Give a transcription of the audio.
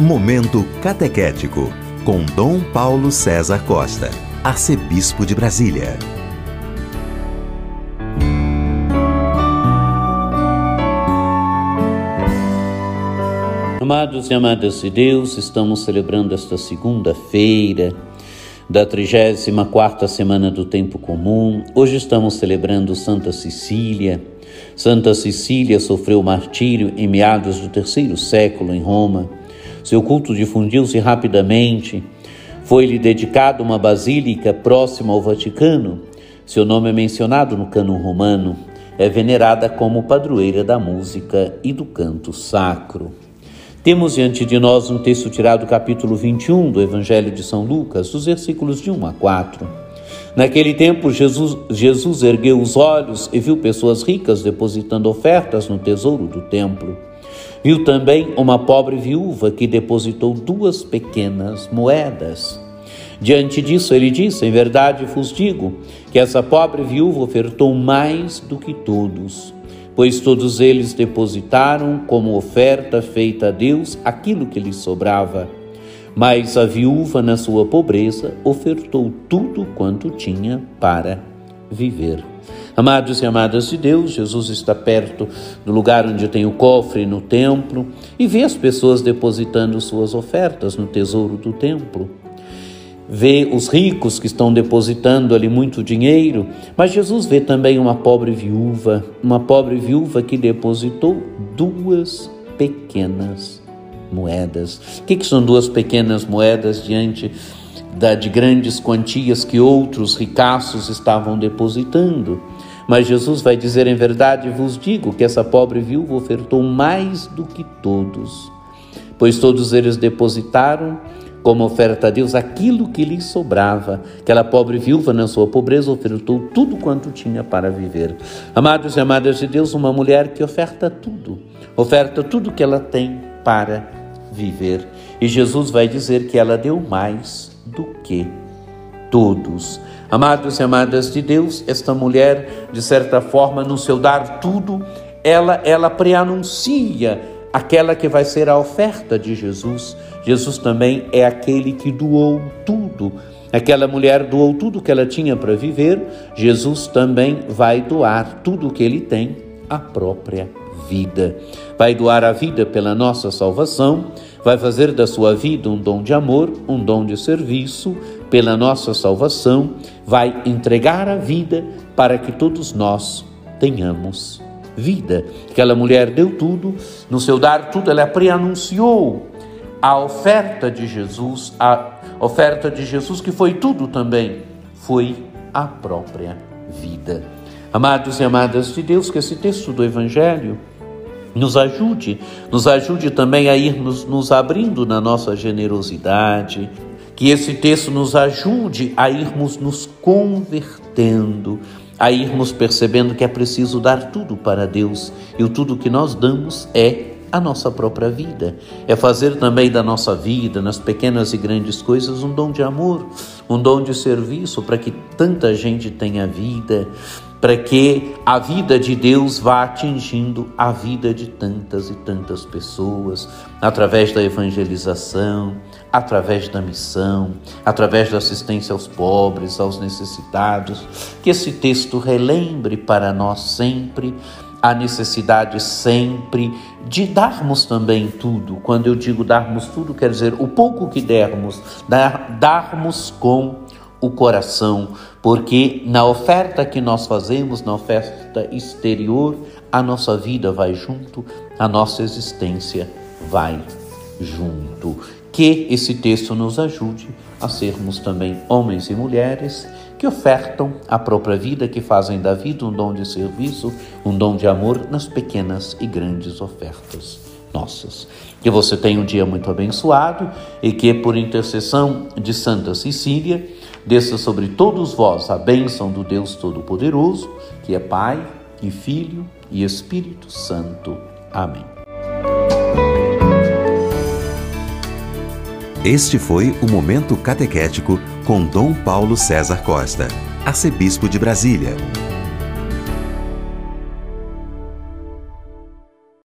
Momento Catequético, com Dom Paulo César Costa, Arcebispo de Brasília. Amados e amadas de Deus, estamos celebrando esta segunda-feira da 34ª semana do tempo comum. Hoje estamos celebrando Santa Cecília. Santa Cecília sofreu martírio em meados do terceiro século em Roma. Seu culto difundiu-se rapidamente. Foi-lhe dedicada uma basílica próxima ao Vaticano. Seu nome é mencionado no cânon romano. É venerada como padroeira da música e do canto sacro. Temos diante de nós um texto tirado do capítulo 21 do Evangelho de São Lucas, dos versículos de 1 a 4. Naquele tempo, Jesus, Jesus ergueu os olhos e viu pessoas ricas depositando ofertas no tesouro do templo. Viu também uma pobre viúva que depositou duas pequenas moedas. Diante disso, ele disse: Em verdade vos digo que essa pobre viúva ofertou mais do que todos, pois todos eles depositaram como oferta feita a Deus aquilo que lhes sobrava. Mas a viúva, na sua pobreza, ofertou tudo quanto tinha para viver. Amados e amadas de Deus, Jesus está perto do lugar onde tem o cofre no templo e vê as pessoas depositando suas ofertas no tesouro do templo. Vê os ricos que estão depositando ali muito dinheiro, mas Jesus vê também uma pobre viúva, uma pobre viúva que depositou duas pequenas moedas. O que, que são duas pequenas moedas diante da, de grandes quantias que outros ricaços estavam depositando? Mas Jesus vai dizer: em verdade vos digo que essa pobre viúva ofertou mais do que todos, pois todos eles depositaram como oferta a Deus aquilo que lhes sobrava. Aquela pobre viúva, na sua pobreza, ofertou tudo quanto tinha para viver. Amados e amadas de Deus, uma mulher que oferta tudo, oferta tudo que ela tem para viver. E Jesus vai dizer que ela deu mais do que todos. Amados e amadas de Deus, esta mulher, de certa forma, no seu dar tudo, ela, ela preanuncia aquela que vai ser a oferta de Jesus. Jesus também é aquele que doou tudo. Aquela mulher doou tudo que ela tinha para viver, Jesus também vai doar tudo que ele tem, a própria vida. Vai doar a vida pela nossa salvação, vai fazer da sua vida um dom de amor, um dom de serviço, pela nossa salvação, vai entregar a vida para que todos nós tenhamos vida. Aquela mulher deu tudo, no seu dar tudo, ela preanunciou a oferta de Jesus, a oferta de Jesus que foi tudo também, foi a própria vida. Amados e amadas de Deus, que esse texto do Evangelho nos ajude, nos ajude também a ir nos, nos abrindo na nossa generosidade, que esse texto nos ajude a irmos nos convertendo, a irmos percebendo que é preciso dar tudo para Deus e o tudo que nós damos é a nossa própria vida. É fazer também da nossa vida, nas pequenas e grandes coisas, um dom de amor, um dom de serviço para que tanta gente tenha vida, para que a vida de Deus vá atingindo a vida de tantas e tantas pessoas, através da evangelização, através da missão, através da assistência aos pobres, aos necessitados. Que esse texto relembre para nós sempre a necessidade sempre de darmos também tudo. Quando eu digo darmos tudo, quer dizer o pouco que dermos, dar, darmos com o coração, porque na oferta que nós fazemos, na oferta exterior, a nossa vida vai junto, a nossa existência vai junto. Que esse texto nos ajude a sermos também homens e mulheres que ofertam a própria vida, que fazem da vida um dom de serviço, um dom de amor nas pequenas e grandes ofertas nossas. Que você tenha um dia muito abençoado e que, por intercessão de Santa Cecília, Desça sobre todos vós a bênção do Deus Todo-Poderoso, que é Pai e Filho e Espírito Santo. Amém. Este foi o Momento Catequético com Dom Paulo César Costa, arcebispo de Brasília.